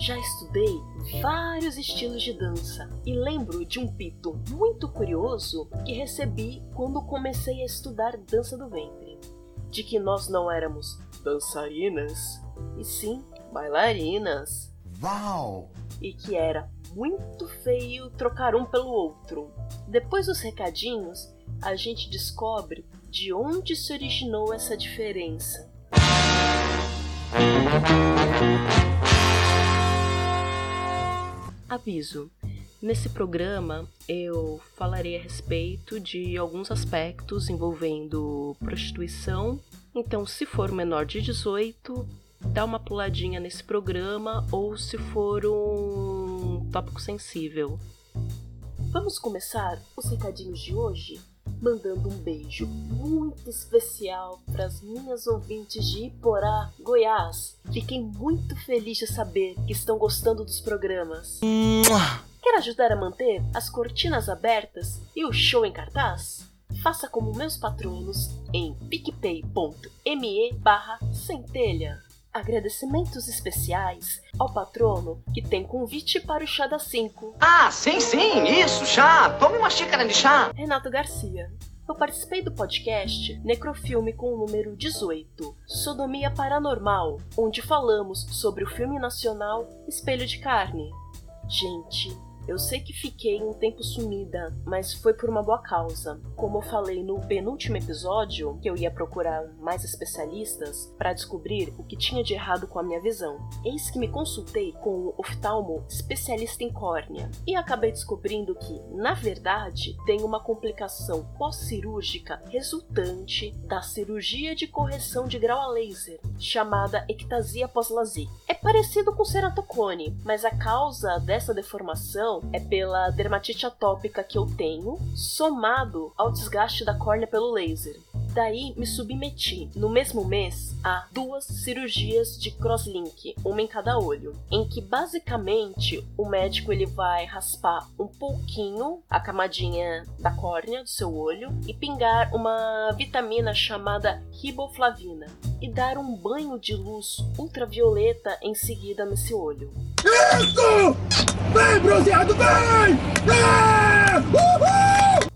Já estudei vários estilos de dança e lembro de um pito muito curioso que recebi quando comecei a estudar dança do ventre. De que nós não éramos dançarinas, e sim bailarinas. Uau! E que era muito feio trocar um pelo outro. Depois dos recadinhos, a gente descobre de onde se originou essa diferença. Aviso: nesse programa eu falarei a respeito de alguns aspectos envolvendo prostituição. Então, se for menor de 18, dá uma puladinha nesse programa ou se for um tópico sensível. Vamos começar os recadinhos de hoje mandando um beijo muito especial para as minhas ouvintes de Iporá, Goiás. Fiquei muito feliz de saber que estão gostando dos programas. Quer ajudar a manter as cortinas abertas e o show em cartaz? Faça como meus patronos em picpay.me barra centelha. Agradecimentos especiais ao patrono que tem convite para o chá das 5. Ah, sim, sim, isso, chá. Tome uma xícara de chá. Renato Garcia. Eu participei do podcast Necrofilme com o número 18, Sodomia Paranormal, onde falamos sobre o filme nacional Espelho de Carne. Gente, eu sei que fiquei um tempo sumida, mas foi por uma boa causa. Como eu falei no penúltimo episódio, que eu ia procurar mais especialistas para descobrir o que tinha de errado com a minha visão. Eis que me consultei com o oftalmo especialista em córnea e acabei descobrindo que, na verdade, tem uma complicação pós-cirúrgica resultante da cirurgia de correção de grau a laser, chamada ectasia pós-laser. É parecido com ceratocone, mas a causa dessa deformação é pela dermatite atópica que eu tenho, somado ao desgaste da córnea pelo laser. Daí me submeti, no mesmo mês, a duas cirurgias de crosslink, uma em cada olho, em que basicamente o médico ele vai raspar um pouquinho a camadinha da córnea do seu olho e pingar uma vitamina chamada riboflavina e dar um banho de luz ultravioleta em seguida nesse olho. Isso! Vem, bronzeado, vem! É! Uhul!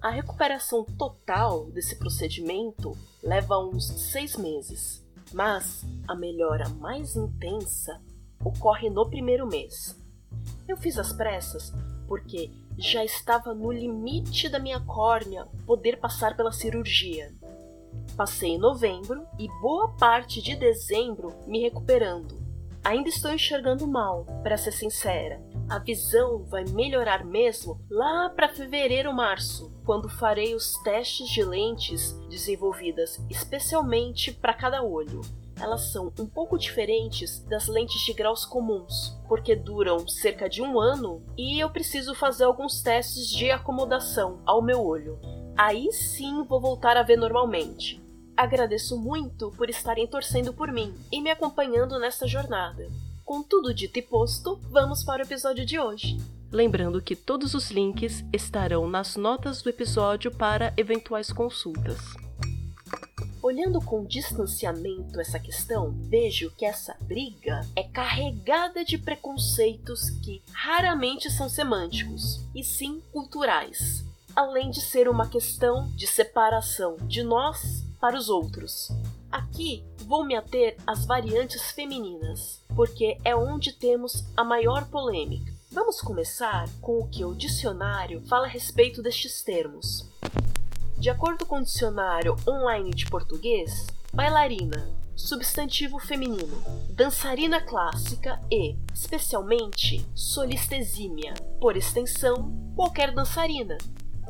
A recuperação total desse procedimento leva uns seis meses, mas a melhora mais intensa ocorre no primeiro mês. Eu fiz as pressas porque já estava no limite da minha córnea poder passar pela cirurgia. Passei em novembro e boa parte de dezembro me recuperando. Ainda estou enxergando mal, para ser sincera, a visão vai melhorar mesmo lá para fevereiro março, quando farei os testes de lentes desenvolvidas especialmente para cada olho. Elas são um pouco diferentes das lentes de graus comuns, porque duram cerca de um ano e eu preciso fazer alguns testes de acomodação ao meu olho. Aí sim vou voltar a ver normalmente. Agradeço muito por estarem torcendo por mim e me acompanhando nesta jornada. Com tudo dito e posto, vamos para o episódio de hoje. Lembrando que todos os links estarão nas notas do episódio para eventuais consultas. Olhando com distanciamento essa questão, vejo que essa briga é carregada de preconceitos que raramente são semânticos, e sim culturais, além de ser uma questão de separação de nós para os outros. Aqui vou me ater às variantes femininas, porque é onde temos a maior polêmica. Vamos começar com o que o dicionário fala a respeito destes termos. De acordo com o dicionário online de português, bailarina, substantivo feminino, dançarina clássica e, especialmente, solista exímia, por extensão, qualquer dançarina.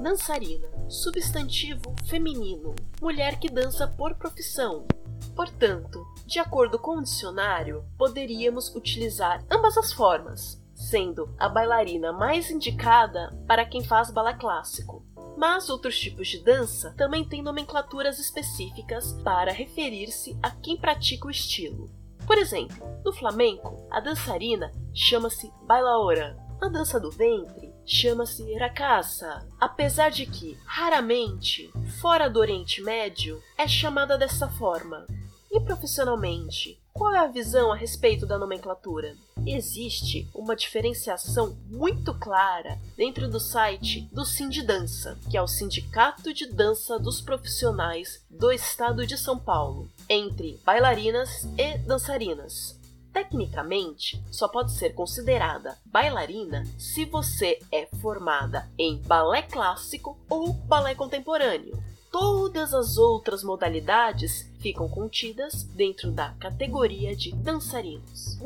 Dançarina, substantivo feminino, mulher que dança por profissão, Portanto, de acordo com o dicionário, poderíamos utilizar ambas as formas. sendo a bailarina mais indicada para quem faz balé clássico. Mas outros tipos de dança também têm nomenclaturas específicas para referir-se a quem pratica o estilo. Por exemplo, no flamenco, a dançarina chama-se bailaora, a dança do ventre chama-se rakasa, apesar de que, raramente, fora do Oriente Médio, é chamada dessa forma. E profissionalmente, qual é a visão a respeito da nomenclatura? Existe uma diferenciação muito clara dentro do site do Sindidança, que é o Sindicato de Dança dos Profissionais do Estado de São Paulo, entre bailarinas e dançarinas. Tecnicamente, só pode ser considerada bailarina se você é formada em balé clássico ou balé contemporâneo. Todas as outras modalidades ficam contidas dentro da categoria de dançarinos.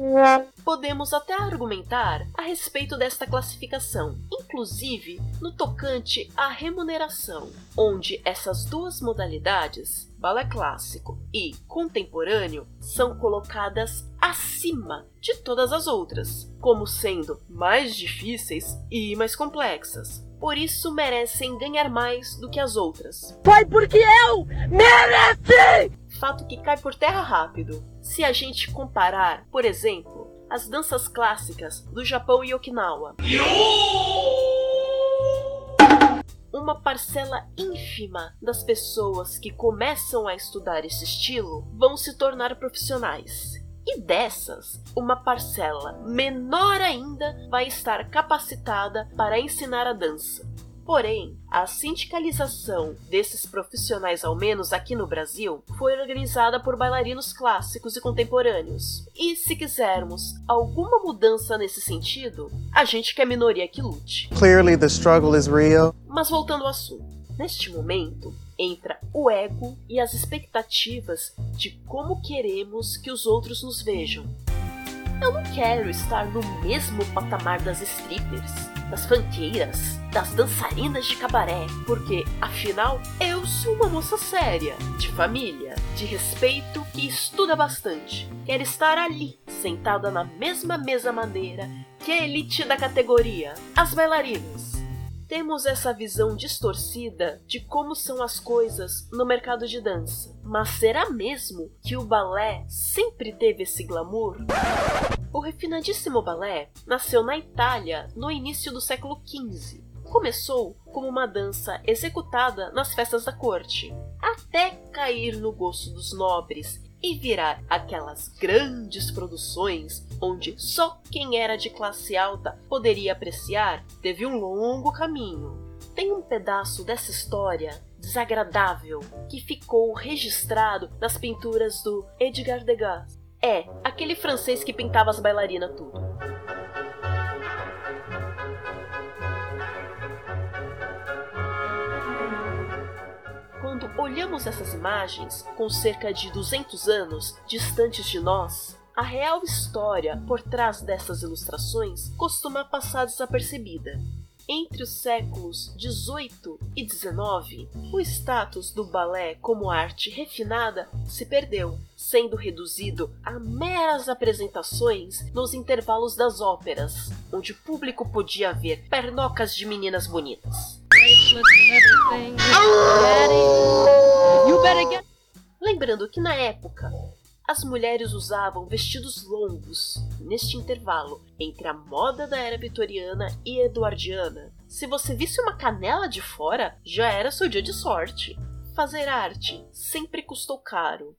Podemos até argumentar a respeito desta classificação, inclusive no tocante à remuneração, onde essas duas modalidades, balé clássico e contemporâneo, são colocadas acima de todas as outras, como sendo mais difíceis e mais complexas. Por isso merecem ganhar mais do que as outras. Foi porque eu mereci! fato que cai por terra rápido. Se a gente comparar, por exemplo, as danças clássicas do Japão e Okinawa. Uma parcela ínfima das pessoas que começam a estudar esse estilo vão se tornar profissionais. E dessas, uma parcela menor ainda vai estar capacitada para ensinar a dança. Porém, a sindicalização desses profissionais, ao menos aqui no Brasil, foi organizada por bailarinos clássicos e contemporâneos. E se quisermos alguma mudança nesse sentido, a gente quer minoria que lute. Clearly the struggle is real. Mas voltando ao assunto, neste momento entra o ego e as expectativas de como queremos que os outros nos vejam. Eu não quero estar no mesmo patamar das strippers, das fanqueiras, das dançarinas de cabaré, porque afinal eu sou uma moça séria, de família, de respeito que estuda bastante. Quero estar ali, sentada na mesma mesa maneira que a elite da categoria, as bailarinas temos essa visão distorcida de como são as coisas no mercado de dança. Mas será mesmo que o balé sempre teve esse glamour? O refinadíssimo balé nasceu na Itália no início do século XV. Começou como uma dança executada nas festas da corte, até cair no gosto dos nobres e virar aquelas grandes produções onde só quem era de classe alta poderia apreciar, teve um longo caminho. Tem um pedaço dessa história desagradável que ficou registrado nas pinturas do Edgar Degas. É, aquele francês que pintava as bailarinas tudo. Olhamos essas imagens, com cerca de 200 anos distantes de nós, a real história por trás dessas ilustrações costuma passar desapercebida. Entre os séculos 18 e 19, o status do balé como arte refinada se perdeu, sendo reduzido a meras apresentações nos intervalos das óperas, onde o público podia ver pernocas de meninas bonitas. Lembrando que na época as mulheres usavam vestidos longos neste intervalo entre a moda da era vitoriana e eduardiana. Se você visse uma canela de fora, já era seu dia de sorte. Fazer arte sempre custou caro.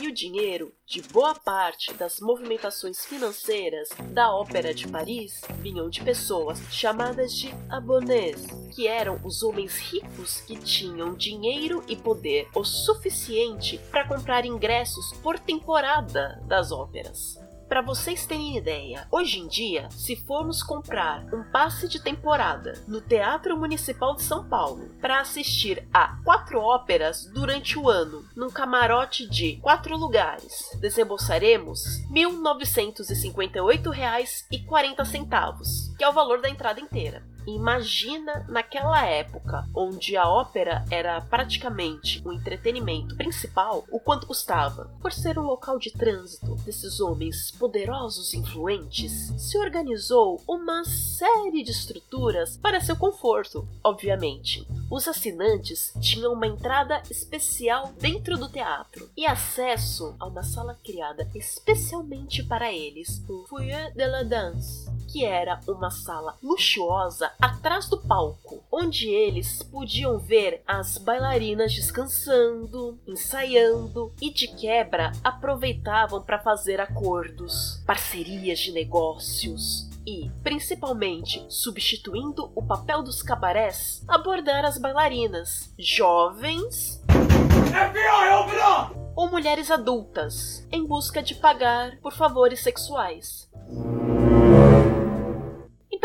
E o dinheiro de boa parte das movimentações financeiras da Ópera de Paris vinham de pessoas chamadas de abonnés, que eram os homens ricos que tinham dinheiro e poder o suficiente para comprar ingressos por temporada das óperas. Para vocês terem ideia, hoje em dia, se formos comprar um passe de temporada no Teatro Municipal de São Paulo para assistir a quatro óperas durante o ano, num camarote de quatro lugares, desembolsaremos R$ 1.958,40, que é o valor da entrada inteira. Imagina naquela época, onde a ópera era praticamente o entretenimento principal, o quanto custava. Por ser um local de trânsito desses homens poderosos e influentes, se organizou uma série de estruturas para seu conforto, obviamente. Os assinantes tinham uma entrada especial dentro do teatro e acesso a uma sala criada especialmente para eles, o Foyer de la Danse que era uma sala luxuosa atrás do palco, onde eles podiam ver as bailarinas descansando, ensaiando e de quebra aproveitavam para fazer acordos, parcerias de negócios e, principalmente, substituindo o papel dos cabarés, abordar as bailarinas, jovens ou mulheres adultas, em busca de pagar por favores sexuais.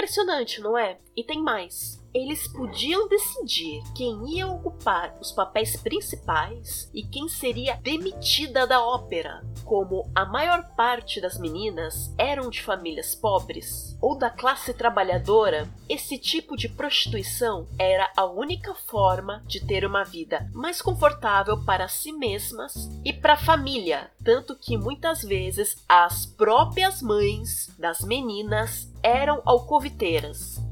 Impressionante, não é? E tem mais eles podiam decidir quem ia ocupar os papéis principais e quem seria demitida da ópera. Como a maior parte das meninas eram de famílias pobres ou da classe trabalhadora, esse tipo de prostituição era a única forma de ter uma vida mais confortável para si mesmas e para a família, tanto que muitas vezes as próprias mães das meninas eram alcoviteiras.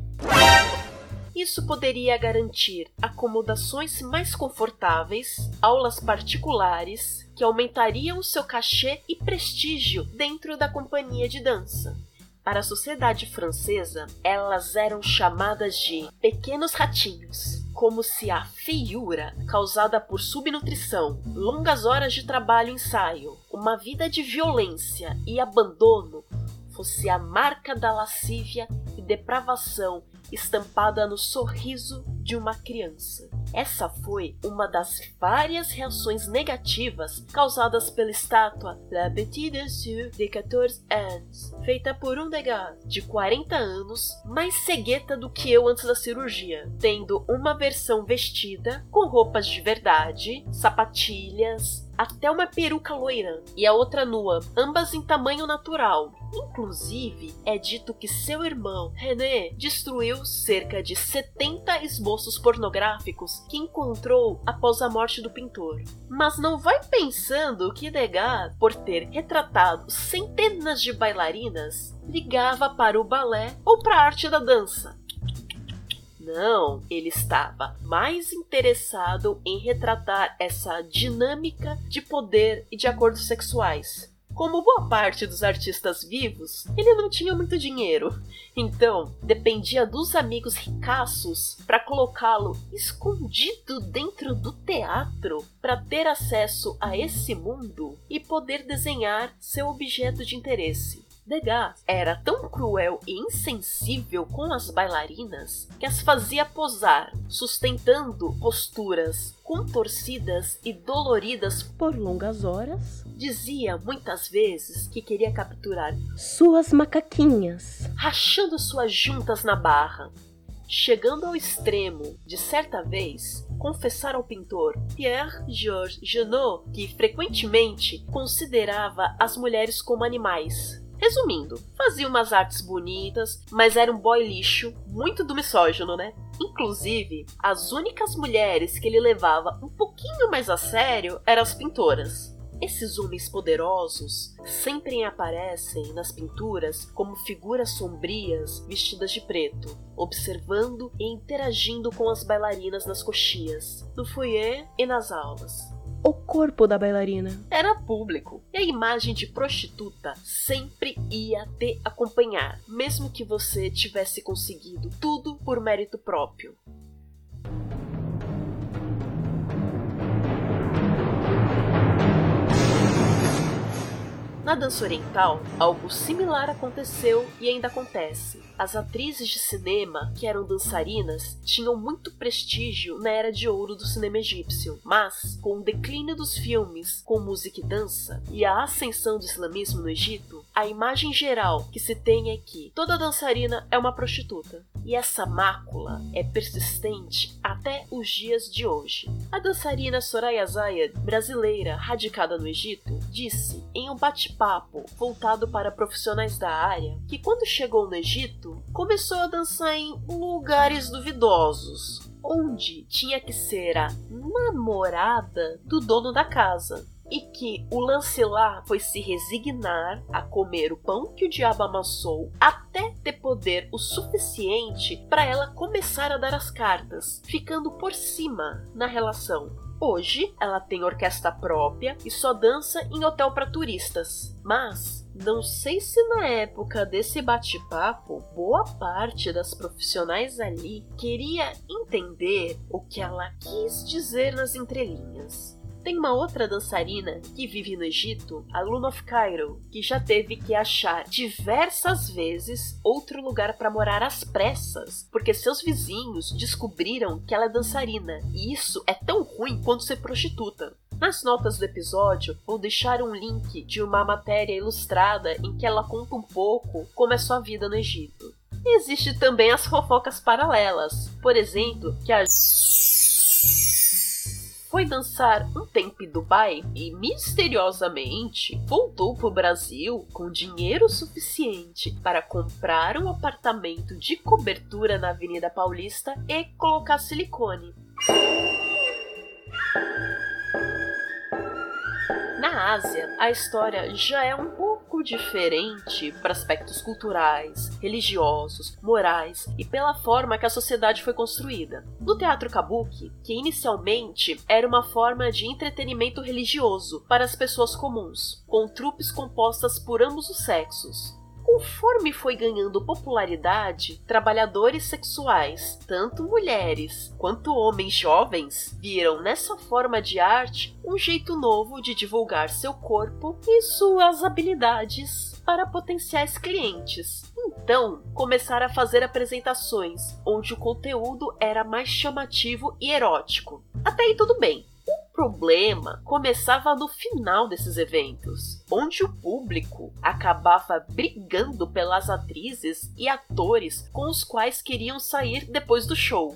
Isso poderia garantir acomodações mais confortáveis, aulas particulares que aumentariam seu cachê e prestígio dentro da companhia de dança. Para a sociedade francesa, elas eram chamadas de pequenos ratinhos, como se a feiura causada por subnutrição, longas horas de trabalho e ensaio, uma vida de violência e abandono fosse a marca da lascívia e depravação estampada no sorriso de uma criança. Essa foi uma das várias reações negativas causadas pela estátua La Petite Dessus de 14 ans, feita por um Degas de 40 anos, mais cegueta do que eu antes da cirurgia, tendo uma versão vestida com roupas de verdade, sapatilhas, até uma peruca loira e a outra nua, ambas em tamanho natural. Inclusive, é dito que seu irmão, René, destruiu cerca de 70 esboços pornográficos que encontrou após a morte do pintor. Mas não vai pensando que Degas, por ter retratado centenas de bailarinas, ligava para o balé ou para a arte da dança. Não, ele estava mais interessado em retratar essa dinâmica de poder e de acordos sexuais. Como boa parte dos artistas vivos, ele não tinha muito dinheiro, então dependia dos amigos ricaços para colocá-lo escondido dentro do teatro para ter acesso a esse mundo e poder desenhar seu objeto de interesse. Degas era tão cruel e insensível com as bailarinas que as fazia posar, sustentando posturas contorcidas e doloridas por longas horas. Dizia muitas vezes que queria capturar suas macaquinhas, rachando suas juntas na barra. Chegando ao extremo de certa vez confessar ao pintor Pierre-Georges Janot que frequentemente considerava as mulheres como animais Resumindo, fazia umas artes bonitas, mas era um boy lixo, muito do misógino, né? Inclusive, as únicas mulheres que ele levava um pouquinho mais a sério eram as pintoras. Esses homens poderosos sempre aparecem nas pinturas como figuras sombrias vestidas de preto, observando e interagindo com as bailarinas nas coxias, no foyer e nas aulas o corpo da bailarina. Era público. E a imagem de prostituta sempre ia te acompanhar, mesmo que você tivesse conseguido tudo por mérito próprio. Na dança oriental, algo similar aconteceu e ainda acontece. As atrizes de cinema, que eram dançarinas, tinham muito prestígio na era de ouro do cinema egípcio, mas com o declínio dos filmes com música e dança e a ascensão do islamismo no Egito, a imagem geral que se tem é que toda dançarina é uma prostituta. E essa mácula é persistente até os dias de hoje. A dançarina Soraya Zayed, brasileira radicada no Egito, disse em um bate-papo voltado para profissionais da área que quando chegou no Egito começou a dançar em lugares duvidosos, onde tinha que ser a namorada do dono da casa e que o lance lá foi se resignar a comer o pão que o diabo amassou até ter poder o suficiente para ela começar a dar as cartas, ficando por cima na relação. Hoje ela tem orquestra própria e só dança em hotel para turistas. Mas não sei se na época desse bate-papo, boa parte das profissionais ali queria entender o que ela quis dizer nas entrelinhas. Tem uma outra dançarina que vive no Egito, a Luna of Cairo, que já teve que achar diversas vezes outro lugar para morar às pressas, porque seus vizinhos descobriram que ela é dançarina, e isso é tão ruim quanto ser prostituta. Nas notas do episódio, vou deixar um link de uma matéria ilustrada em que ela conta um pouco como é sua vida no Egito. Existe também as fofocas paralelas, por exemplo, que a foi dançar um tempo em Dubai e misteriosamente voltou para o Brasil com dinheiro suficiente para comprar um apartamento de cobertura na Avenida Paulista e colocar silicone. Na Ásia, a história já é um pouco diferente para aspectos culturais, religiosos, morais e pela forma que a sociedade foi construída. No teatro kabuki, que inicialmente era uma forma de entretenimento religioso para as pessoas comuns, com trupes compostas por ambos os sexos, Conforme foi ganhando popularidade, trabalhadores sexuais, tanto mulheres quanto homens jovens, viram nessa forma de arte um jeito novo de divulgar seu corpo e suas habilidades para potenciais clientes. Então, começaram a fazer apresentações onde o conteúdo era mais chamativo e erótico. Até aí tudo bem. O problema começava no final desses eventos, onde o público acabava brigando pelas atrizes e atores com os quais queriam sair depois do show.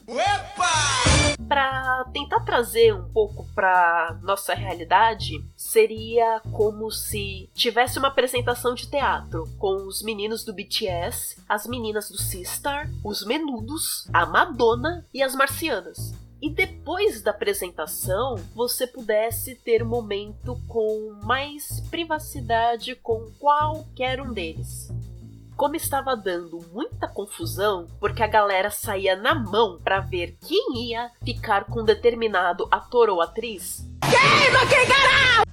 Para tentar trazer um pouco para nossa realidade, seria como se tivesse uma apresentação de teatro com os meninos do BTS, as meninas do Sistar, os Menudos, a Madonna e as Marcianas e depois da apresentação você pudesse ter um momento com mais privacidade com qualquer um deles. Como estava dando muita confusão, porque a galera saía na mão para ver quem ia ficar com determinado ator ou atriz,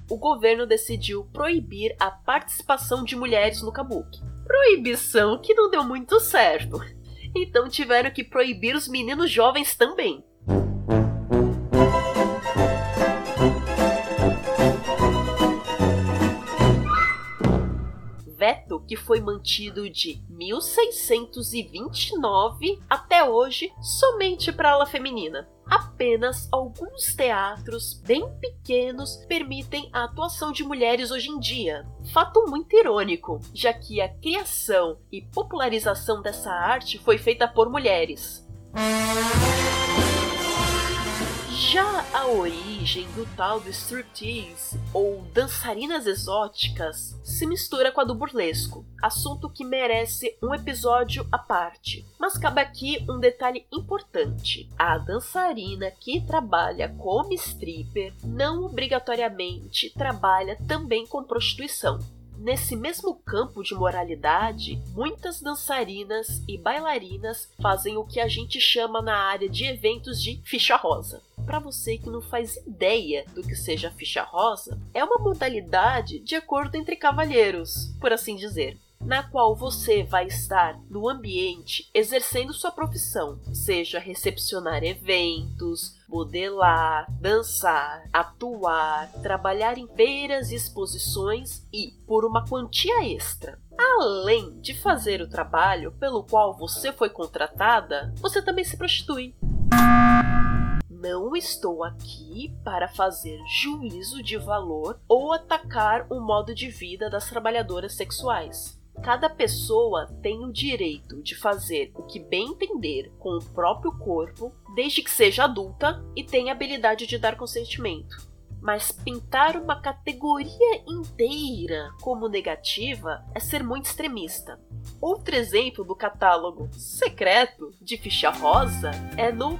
o governo decidiu proibir a participação de mulheres no kabuki. Proibição que não deu muito certo. Então tiveram que proibir os meninos jovens também. Que foi mantido de 1629 até hoje somente para ala feminina. Apenas alguns teatros bem pequenos permitem a atuação de mulheres hoje em dia. Fato muito irônico, já que a criação e popularização dessa arte foi feita por mulheres. Já a origem do tal do striptease, ou dançarinas exóticas, se mistura com a do burlesco, assunto que merece um episódio à parte. Mas cabe aqui um detalhe importante: a dançarina que trabalha como stripper não obrigatoriamente trabalha também com prostituição. Nesse mesmo campo de moralidade, muitas dançarinas e bailarinas fazem o que a gente chama na área de eventos de ficha rosa. Para você que não faz ideia do que seja ficha rosa, é uma modalidade de acordo entre cavalheiros, por assim dizer na qual você vai estar no ambiente exercendo sua profissão, seja recepcionar eventos, modelar, dançar, atuar, trabalhar em feiras e exposições e por uma quantia extra. Além de fazer o trabalho pelo qual você foi contratada, você também se prostitui. Não estou aqui para fazer juízo de valor ou atacar o modo de vida das trabalhadoras sexuais. Cada pessoa tem o direito de fazer o que bem entender com o próprio corpo, desde que seja adulta e tenha habilidade de dar consentimento. Mas pintar uma categoria inteira como negativa é ser muito extremista. Outro exemplo do catálogo secreto de ficha rosa é no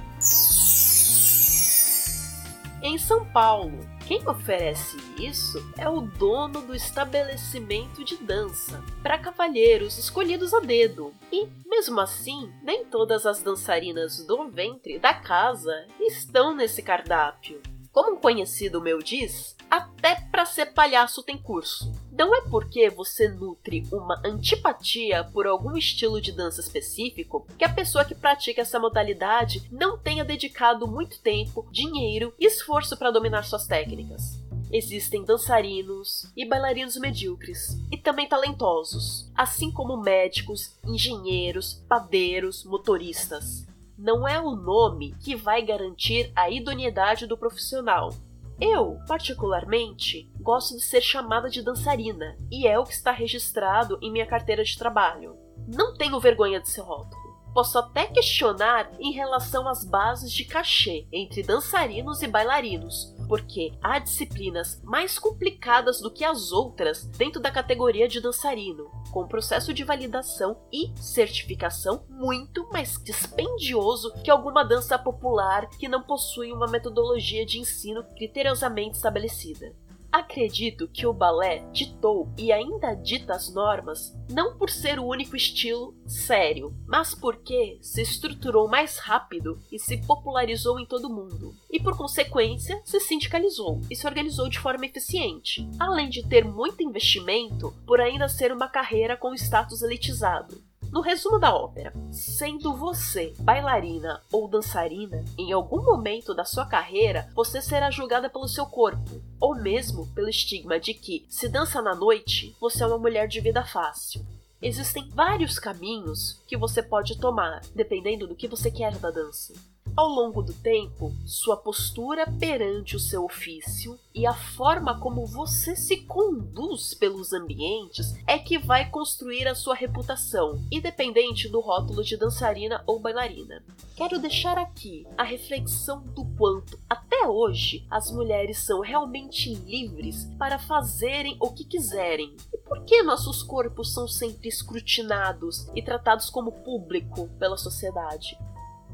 em São Paulo. Quem oferece isso é o dono do estabelecimento de dança para cavalheiros escolhidos a dedo. E, mesmo assim, nem todas as dançarinas do ventre da casa estão nesse cardápio. Como um conhecido meu diz, até para ser palhaço tem curso. Não é porque você nutre uma antipatia por algum estilo de dança específico que a pessoa que pratica essa modalidade não tenha dedicado muito tempo, dinheiro e esforço para dominar suas técnicas. Existem dançarinos e bailarinos medíocres e também talentosos, assim como médicos, engenheiros, padeiros, motoristas não é o nome que vai garantir a idoneidade do profissional. Eu, particularmente, gosto de ser chamada de dançarina, e é o que está registrado em minha carteira de trabalho. Não tenho vergonha de ser rótulo. Posso até questionar em relação às bases de cachê entre dançarinos e bailarinos, porque há disciplinas mais complicadas do que as outras dentro da categoria de dançarino, com processo de validação e certificação muito mais dispendioso que alguma dança popular que não possui uma metodologia de ensino criteriosamente estabelecida. Acredito que o balé ditou e ainda dita as normas não por ser o único estilo sério, mas porque se estruturou mais rápido e se popularizou em todo o mundo, e por consequência se sindicalizou e se organizou de forma eficiente, além de ter muito investimento por ainda ser uma carreira com status elitizado. No resumo da ópera, sendo você bailarina ou dançarina, em algum momento da sua carreira você será julgada pelo seu corpo, ou mesmo pelo estigma de que, se dança na noite, você é uma mulher de vida fácil. Existem vários caminhos que você pode tomar, dependendo do que você quer da dança. Ao longo do tempo, sua postura perante o seu ofício e a forma como você se conduz pelos ambientes é que vai construir a sua reputação, independente do rótulo de dançarina ou bailarina. Quero deixar aqui a reflexão do quanto, até hoje, as mulheres são realmente livres para fazerem o que quiserem. E por que nossos corpos são sempre escrutinados e tratados como público pela sociedade?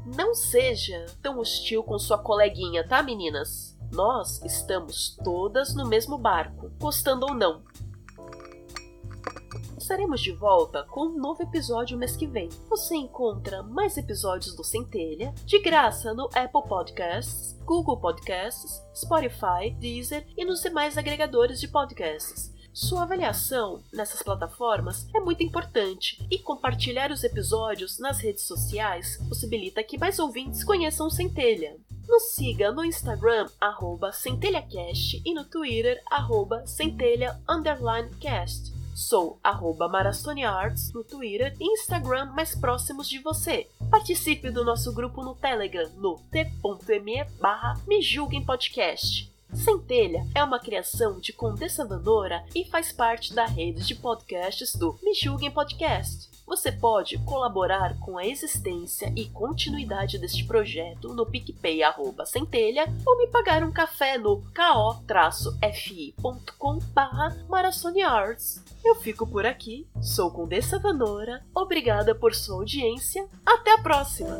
Não seja tão hostil com sua coleguinha, tá, meninas? Nós estamos todas no mesmo barco, gostando ou não. Estaremos de volta com um novo episódio mês que vem. Você encontra mais episódios do Centelha de graça no Apple Podcasts, Google Podcasts, Spotify, Deezer e nos demais agregadores de podcasts. Sua avaliação nessas plataformas é muito importante e compartilhar os episódios nas redes sociais possibilita que mais ouvintes conheçam Centelha. Nos siga no Instagram, arroba centelhacast e no Twitter, arroba. Sou arroba Arts no Twitter e Instagram mais próximos de você. Participe do nosso grupo no Telegram no t.me barra Me Julguem Podcast. Centelha é uma criação de Condessa Vandora e faz parte da rede de podcasts do Me Julguem Podcast. Você pode colaborar com a existência e continuidade deste projeto no picpay.centelha ou me pagar um café no ko-fi.com Arts. Eu fico por aqui, sou Condessa Vanora, obrigada por sua audiência, até a próxima!